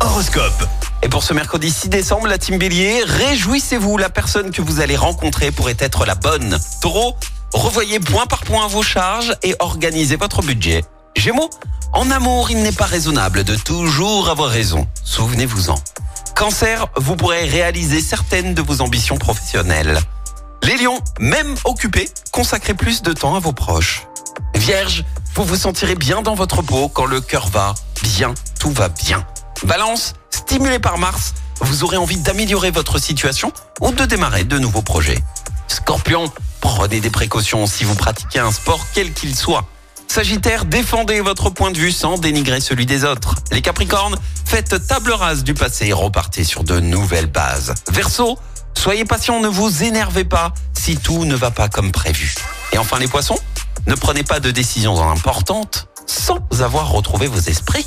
Horoscope. Et pour ce mercredi 6 décembre, la team Bélier, réjouissez-vous, la personne que vous allez rencontrer pourrait être la bonne. Taureau, revoyez point par point vos charges et organisez votre budget. Gémeaux, en amour, il n'est pas raisonnable de toujours avoir raison. Souvenez-vous-en. Cancer, vous pourrez réaliser certaines de vos ambitions professionnelles. Les lions, même occupés, consacrez plus de temps à vos proches. Vierge, vous vous sentirez bien dans votre peau quand le cœur va bien, tout va bien. Balance, stimulé par Mars, vous aurez envie d'améliorer votre situation ou de démarrer de nouveaux projets. Scorpion, prenez des précautions si vous pratiquez un sport quel qu'il soit. Sagittaire, défendez votre point de vue sans dénigrer celui des autres. Les Capricornes, faites table rase du passé et repartez sur de nouvelles bases. Verseau, soyez patient, ne vous énervez pas si tout ne va pas comme prévu. Et enfin les Poissons, ne prenez pas de décisions importantes sans avoir retrouvé vos esprits.